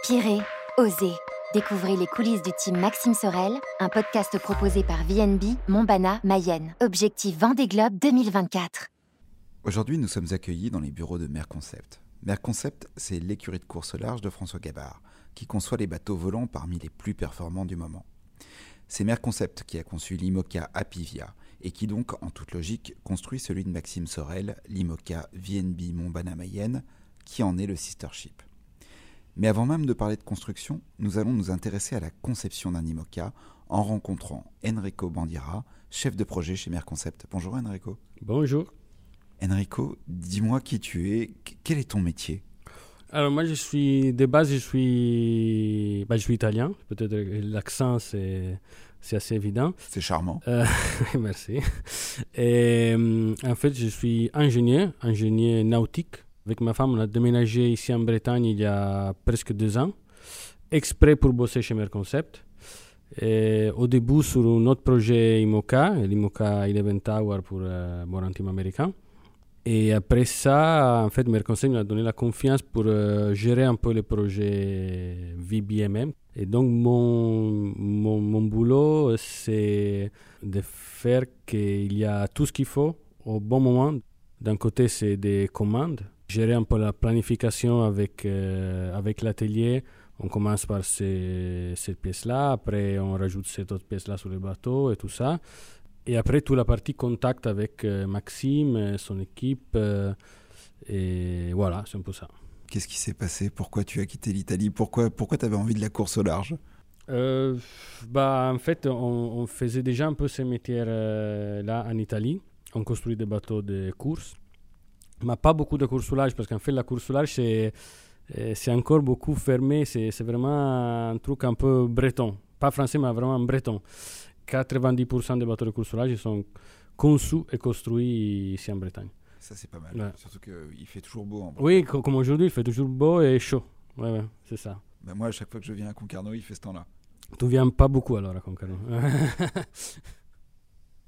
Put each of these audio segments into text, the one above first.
Inspirez, osez. Découvrez les coulisses du team Maxime Sorel, un podcast proposé par VNB, Montbana, Mayenne. Objectif Vendée Globe 2024. Aujourd'hui, nous sommes accueillis dans les bureaux de Merconcept. Merconcept, c'est l'écurie de course large de François Gabard, qui conçoit les bateaux volants parmi les plus performants du moment. C'est Merconcept qui a conçu l'IMOCA Apivia et qui donc, en toute logique, construit celui de Maxime Sorel, l'IMOCA VNB Montbana Mayenne, qui en est le sister ship. Mais avant même de parler de construction, nous allons nous intéresser à la conception d'un IMOCA en rencontrant Enrico Bandira, chef de projet chez Merconcept. Bonjour Enrico. Bonjour. Enrico, dis-moi qui tu es, quel est ton métier? Alors moi je suis, de base je suis, bah, je suis italien, peut-être l'accent c'est, c'est assez évident. C'est charmant. Euh, merci. Et euh, en fait je suis ingénieur, ingénieur nautique avec ma femme, on a déménagé ici en Bretagne il y a presque deux ans, exprès pour bosser chez Merconcept. Au début, sur notre projet IMOCA, l'IMOCA Eleven Tower pour euh, Team américain. Et après ça, en fait, Merconcept nous a donné la confiance pour euh, gérer un peu le projet VBMM. Et donc, mon, mon, mon boulot, c'est de faire qu'il y a tout ce qu'il faut au bon moment. D'un côté, c'est des commandes gérer un peu la planification avec, euh, avec l'atelier. On commence par ces, cette pièce-là, après on rajoute cette autre pièce-là sur le bateau et tout ça. Et après, toute la partie contact avec euh, Maxime, son équipe. Euh, et voilà, c'est un peu ça. Qu'est-ce qui s'est passé? Pourquoi tu as quitté l'Italie? Pourquoi, pourquoi tu avais envie de la course au large? Bah, En fait, on, on, faisait déjà un peu ces métiers-là en Italie. On construit des bateaux de course mais pas beaucoup de large parce qu'en fait la large c'est euh, c'est encore beaucoup fermé, c'est vraiment un truc un peu breton, pas français mais vraiment breton. 90% des bateaux de course au large sont conçus et construits ici en Bretagne. Ça c'est pas mal, ouais. surtout qu'il fait toujours beau. En oui, comme aujourd'hui il fait toujours beau et chaud. Ouais, ouais c'est ça. Ben moi à chaque fois que je viens à Concarneau il fait ce temps-là. Tu viens pas beaucoup alors à Concarneau.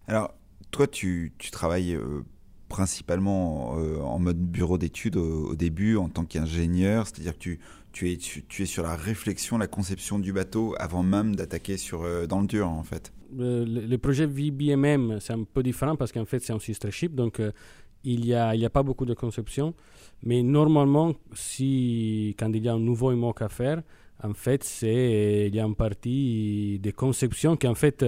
alors toi tu, tu travailles euh, principalement euh, en mode bureau d'études au, début en tant qu'ingénieur, c'est-à-dire que tu, es, sur la réflexion, la conception du bateau avant même d'attaquer euh, dans le dur en fait. Euh, le, projet VBMM, c'est un peu différent parce qu'en fait c'est un sister ship, donc il n'y a pas beaucoup de conception, mais normalement, si, quand il y a un nouveau IMOC à faire, en fait, c'est, il y a une partie de conception qui en fait,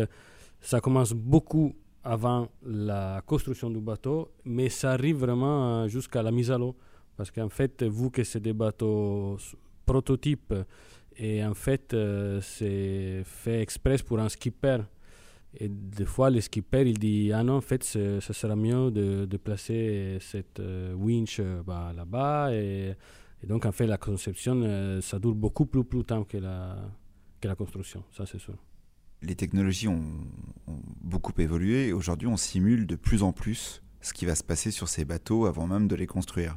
ça commence beaucoup avant la construction du bateau, mais ça arrive vraiment euh, jusqu'à la mise à l'eau. Parce qu'en fait, vu que c'est des bateaux prototypes, et en fait, euh, c'est fait express pour un skipper. Et des fois, le skipper, il dit Ah non, en fait, ce sera mieux de, placer cette euh, winch bah, là-bas. Et, donc, en fait, la conception, ça dure beaucoup plus, plus temps que la, que la construction, ça c'est sûr les technologies ont, beaucoup évolué aujourd'hui on simule de plus en plus ce qui va se passer sur ces bateaux avant même de les construire.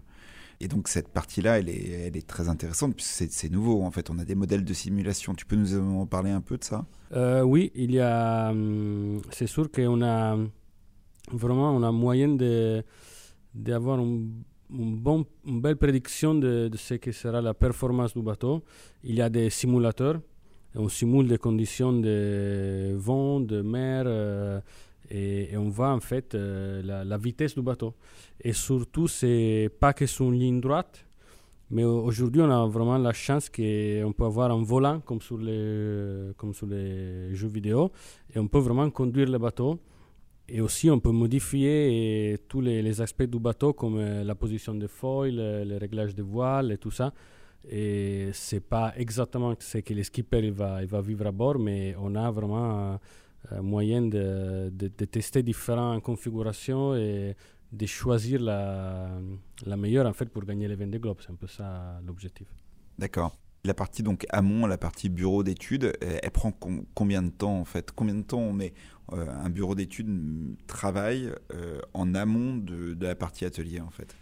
Et donc cette partie-là, elle est, très intéressante puisque c'est nouveau en fait. On a des modèles de simulation. Tu peux nous en parler un peu de ça? Euh, Oui, il y a. Hum, c'est sûr qu'on a vraiment on a moyen de d'avoir une belle prédiction de, de, ce que sera la performance du bateau. Il y a des simulateurs on simule des conditions de vent, de mer, euh, et, on voit en fait euh, la, vitesse du bateau. Et surtout, c'est pas que sur une ligne droite, mais aujourd'hui, on a vraiment la chance qu'on peut avoir un volant comme sur, les, jeux vidéo, et on peut vraiment conduire le bateau. Et aussi, on peut modifier tous les, aspects du bateau, comme euh, la position des foils, les réglages de voile et tout ça. Et c'est pas exactement ce que le skipper il va, il va vivre à bord, mais on a vraiment un moyen de, de, tester différentes configurations et de choisir la, la meilleure en fait pour gagner les Vendée Globe. C'est un peu ça l'objectif. D'accord. La partie donc amont, la partie bureau d'études, elle prend combien de temps en fait? Combien de temps on met euh, un bureau d'études travaille euh, en amont de, de, la partie atelier en fait?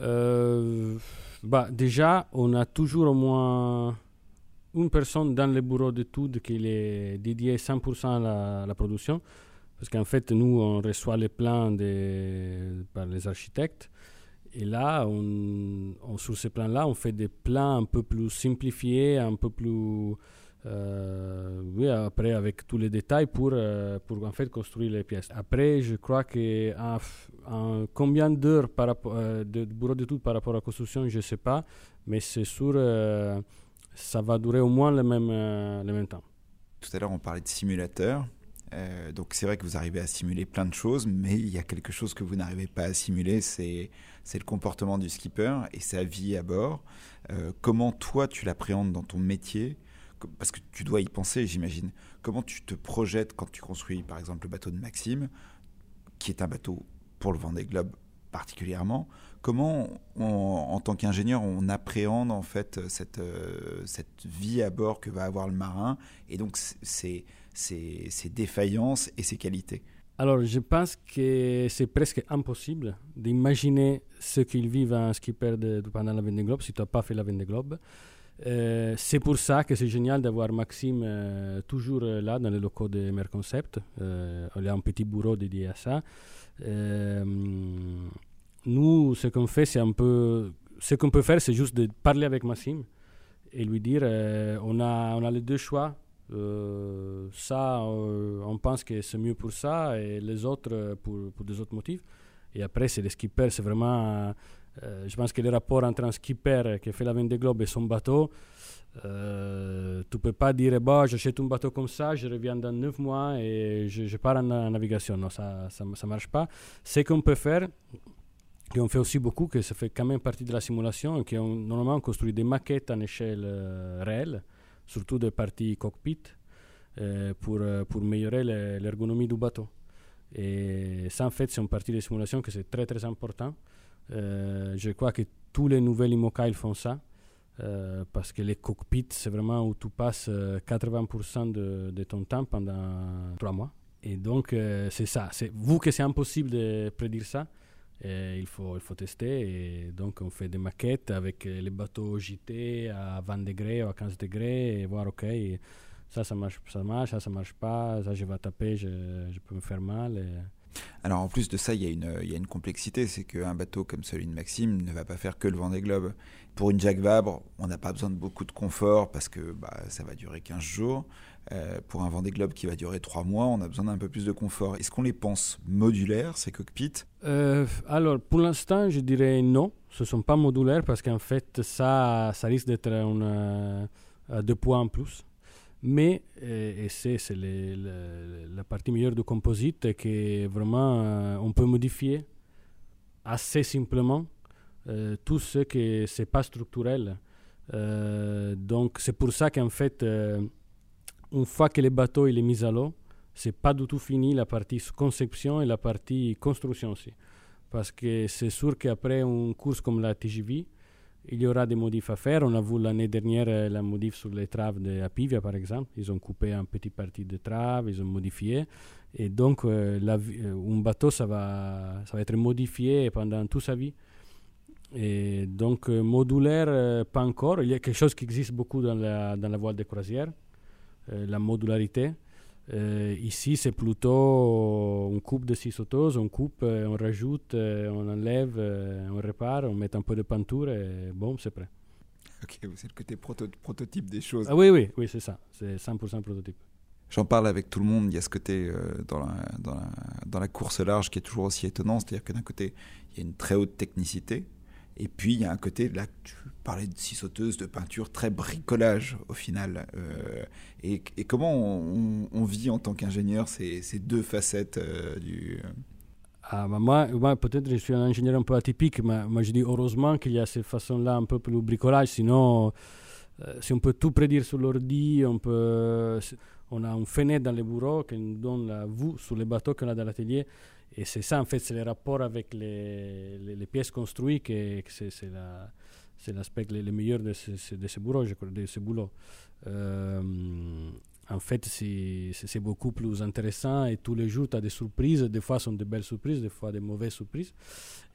Euh, bah, Déjà, on a toujours au moins une personne dans le bureau d'études qui est dédiée 100% à la, production. Parce qu'en fait, nous, on reçoit les plans de, par les architectes. Et là, on, sur ces plans-là, on fait des plans un peu plus simplifiés, un peu plus euh, oui, après, avec tous les détails pour, euh, pour en fait construire les pièces. Après, je crois que en, combien d'heures par rapport, euh, de bureau d'études par rapport à la construction, je ne sais pas, mais c'est sûr, ça va durer au moins le même, le même temps. Tout à l'heure, on parlait de simulateur. donc c'est vrai que vous arrivez à simuler plein de choses, mais il y a quelque chose que vous n'arrivez pas à simuler, c'est le comportement du skipper et sa vie à bord. comment toi tu l'appréhendes dans ton métier parce que tu dois y penser, j'imagine. Comment tu te projettes quand tu construis, par exemple, le bateau de Maxime, qui est un bateau pour le Vendée Globe particulièrement? Comment, en tant qu'ingénieur, on appréhende en fait cette, euh, cette vie à bord que va avoir le marin et donc ses, ses, défaillances et ses qualités? Alors, je pense que c'est presque impossible d'imaginer ce qu'ils vivent un skipper de, pendant la Vendée Globe si tu n'as pas fait la Vendée Globe. Euh, c'est pour ça que c'est génial d'avoir Maxime euh, toujours euh, là dans les locaux de Merconcept. y a un petit bureau dédié à ça. nous, ce qu'on fait, c'est un peu. Ce qu'on peut faire, c'est juste de parler avec Maxime et lui dire on, a, on a les deux choix. ça, on pense que c'est mieux pour ça et les autres pour, pour des autres motifs. Et après, c'est les skippers, c'est vraiment euh, je pense que le rapport entre un skipper qui fait la Vendée Globe et son bateau, euh, tu peux pas dire bah, j'achète un bateau comme ça, je reviens dans 9 mois et je, pars en, navigation. Non, ça ne marche pas. Ce qu'on peut faire, et on fait aussi beaucoup, que ça fait quand même partie de la simulation, et on, normalement on construit des maquettes en échelle euh, réelle, surtout des parties cockpit, pour, pour améliorer l'ergonomie du bateau. Et ça, en fait, c'est une partie de simulation que c'est très très important. Euh, je crois que tous les nouvelles IMOCA font ça. Euh, parce que les cockpits, c'est vraiment où tu passes 80% euh, de, ton temps pendant trois mois. Et donc, c'est ça. C'est, vous que c'est impossible de prédire ça, il, faut, il faut tester. Et donc, on fait des maquettes avec les bateaux JT à 20 degrés ou à 15 degrés et voir, OK, ça, ça marche, ça marche, ça, ça marche pas, ça, je vais taper, je peux me faire mal. Alors en plus de ça, il y a une, il y a une complexité, c'est qu'un bateau comme celui de Maxime ne va pas faire que le Vendée Globe. Pour une Jacques Vabre, on n'a pas besoin de beaucoup de confort parce que bah, ça va durer 15 jours. Euh, pour un Vendée Globe qui va durer 3 mois, on a besoin d'un peu plus de confort. Est-ce qu'on les pense modulaires, ces cockpits? Euh, Alors pour l'instant, je dirais non. Ce ne sont pas modulaires parce qu'en fait, ça, ça risque d'être un, euh, deux poids en plus. Mais, et c'est la partie meilleure du composite, que vraiment euh, on peut modifier assez simplement euh, tout ce qui n'est pas structurel. Donc c'est pour ça qu'en fait, une fois que le bateau il est mis à l'eau, c'est pas du tout fini la partie conception et la partie construction aussi. Parce que c'est sûr qu'après une course comme la TGV, il y aura des modifs à faire. On a vu l'année dernière euh, la modif sur les traves de Apivia, par exemple. Ils ont coupé un petit partie de trave, ils ont modifié. Et donc, euh, euh, un bateau, ça va, être modifié pendant toute sa vie. Et donc, modulaire, pas encore. Il y a quelque chose qui existe beaucoup dans la, voile de croisière, la modularité. Ici, c'est plutôt coupe de six sauteuses, on coupe, euh, on rajoute, euh, on enlève, on répare, on met un peu de peinture et bon, c'est prêt. Ok, c'est le côté prototype des choses. Ah oui, oui, oui, c'est ça, c'est 100% prototype. J'en parle avec tout le monde, il y a ce côté dans, la, dans, la, dans la course large qui est toujours aussi étonnant, c'est-à-dire que d'un côté, il y a une très haute technicité, et puis, il y a un côté, là, tu parlais de scie sauteuse, de peinture, très bricolage au final. Euh, et, comment on, vit en tant qu'ingénieur ces, deux facettes euh, du... Ah, bah, moi, peut-être je suis un ingénieur un peu atypique, mais moi je dis heureusement qu'il y a ces façons-là un peu plus bricolage, sinon euh, si on peut tout prédire sur l'ordi, on peut, on a une fenêtre dans les bureaux qui nous donne la vue sur les bateaux qu'on a dans l'atelier. Et c'est ça, en fait, c'est le rapport avec les, pièces construites que, c'est la, l'aspect le, meilleur de ce, de boulot, je crois, de ce boulot. Euh, en fait, c'est beaucoup plus intéressant et tous les jours, tu as des surprises. Des fois, sont de belles surprises, des fois, des mauvaises surprises.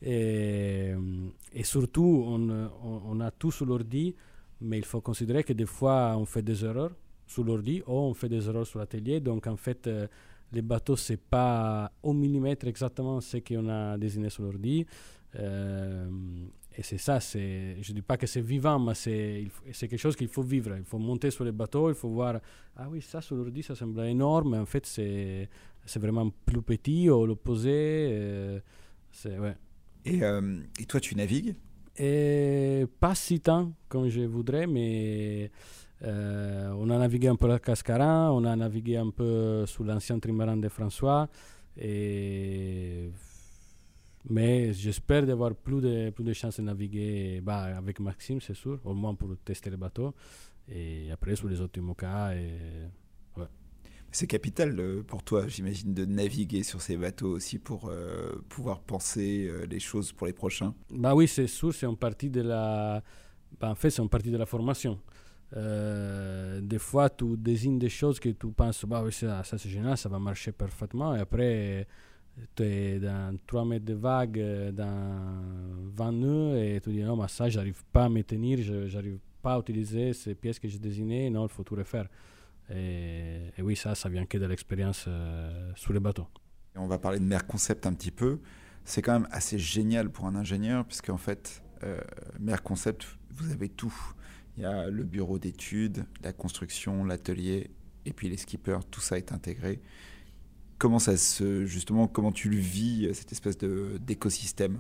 Et, et surtout, on, a tout sur l'ordi, mais il faut considérer que des fois, on fait des erreurs sur l'ordi ou on fait des erreurs sur l'atelier. Donc, en fait, euh, les bateaux, c'est pas au millimètre exactement ce qu'on a désigné sur l'ordi. et c'est ça, c'est, je ne dis pas que c'est vivant, mais c'est, c'est quelque chose qu'il faut vivre. Il faut monter sur les bateaux, il faut voir, ah oui, ça sur l'ordi, ça semble énorme, mais en fait, c'est, c'est vraiment plus petit ou l'opposé. c'est, ouais. et, et, toi, tu navigues? Et Pas si tant comme je voudrais, mais euh, on a navigué un peu à Cascarin, on a navigué un peu sous l'ancien trimaran de François. Et mais j'espère d'avoir plus de, plus de chances de naviguer bah, avec Maxime, c'est sûr, au moins pour tester les bateaux. Et après, sur les autres IMOCA. Et, ouais. C'est capital euh, pour toi, j'imagine, de naviguer sur ces bateaux aussi pour euh, pouvoir penser les choses pour les prochains. Bah oui, c'est sûr, c'est une partie de la. Bah, en fait, c'est une partie de la formation. Euh, des fois, tu désignes des choses que tu penses, bah oui, ça, c'est génial, ça va marcher parfaitement. Et après, tu es dans 3 mètres de vague, euh, dans 20 nœuds, et tu dis, non, mais ça, j'arrive pas à me tenir, j'arrive pas à utiliser ces pièces que j'ai désignées, non, il faut tout refaire. Et, oui, ça, ça vient que de l'expérience euh, sur les bateaux. on va parler de Mer Concept un petit peu. C'est quand même assez génial pour un ingénieur, puisque en fait, euh, Mer Concept, vous avez tout. Il y a le bureau d'études, la construction, l'atelier, et puis les skippers, tout ça est intégré. Comment ça se, justement, comment tu le vis cette espèce de d'écosystème?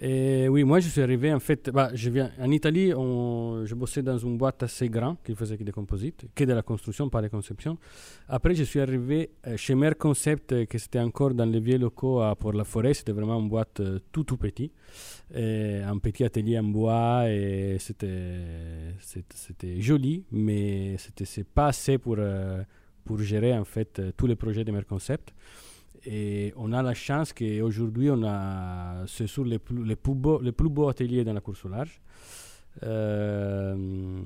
Et Oui, moi je suis arrivé en fait, bah, je viens en Italie, on, je bossais dans une boîte assez grande qui faisait que des composites, que de la construction, pas de conception. Après, je suis arrivé euh, chez Mer Concept, euh, qui c'était encore dans les vieux locaux à Pour la Forêt. C'était vraiment une boîte euh, tout tout petit, et un petit atelier en bois et c'était c'était joli, mais c'était c'est pas assez pour pour gérer en fait euh, tous les projets de Merconcept. Et on a la chance qu'aujourd'hui, on a, ce sont les plus, les, plus beaux, les plus beaux ateliers dans la course au large. Euh,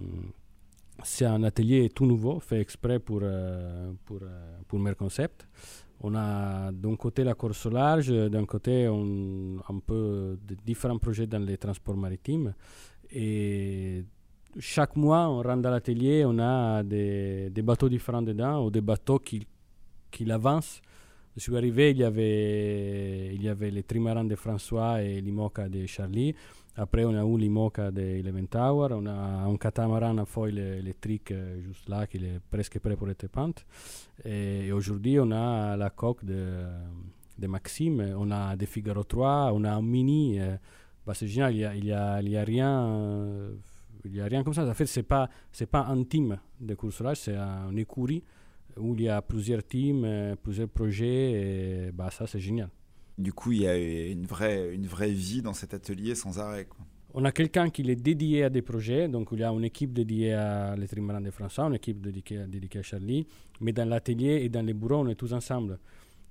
c'est un atelier tout nouveau, fait exprès pour, euh, pour, pour Merconcept. On a d'un côté la course au large, d'un côté on, un peu différents projets dans les transports maritimes. Chaque mois, on rentre dans l'atelier, on a des, bateaux différents dedans ou des bateaux qui, qui avancent. Je suis arrivé, il y avait, il y avait les trimarans de François et l'Imoca de Charlie. Après, on a eu l'Imoca de Eleven Tower. On a un catamaran à foil électrique euh, juste là qui est presque prêt pour être peint. Et, aujourd'hui, on a la coque de, de Maxime. On a des Figaro 3. On a un mini. Euh, bah, c'est génial, il n'y a, a, a rien. Euh, il n'y a rien comme ça. En fait, ce n'est pas, pas un team de course-là, c'est un écurie où il y a plusieurs teams, euh, plusieurs projets, et bah, ça, c'est génial. Du coup, il y a une vraie, une vraie vie dans cet atelier sans arrêt. On a quelqu'un qui est dédié à des projets, donc il y a une équipe dédiée à l'étrimaran de François, une équipe dédiée, dédiée à Charlie, mais dans l'atelier et dans les bureaux, on est tous ensemble.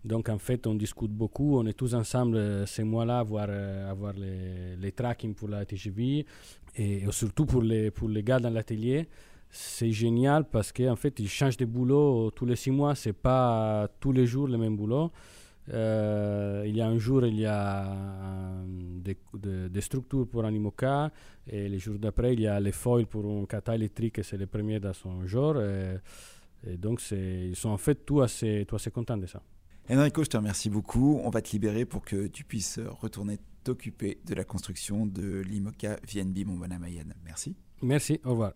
Donc en fait, on discute beaucoup, on est tous ensemble euh, ces mois-là, voir, euh, avoir les, les tracking pour la TGV et, surtout pour les, pour les gars dans l'atelier. C'est génial parce qu'en fait, ils changent de boulot tous les six mois, c'est pas tous les jours le même boulot. Euh, il y a un jour, il y a des, structures pour un IMOCA, et les jours d'après, il y a les foils pour un kata électrique, c'est le premier dans son genre. Donc, ils sont en fait tous assez, tous assez contents de ça. Enrico, je te remercie beaucoup. On va te libérer pour que tu puisses retourner t'occuper de la construction de l'IMOCA VNB Montbana Mayenne. Merci. Merci, au revoir.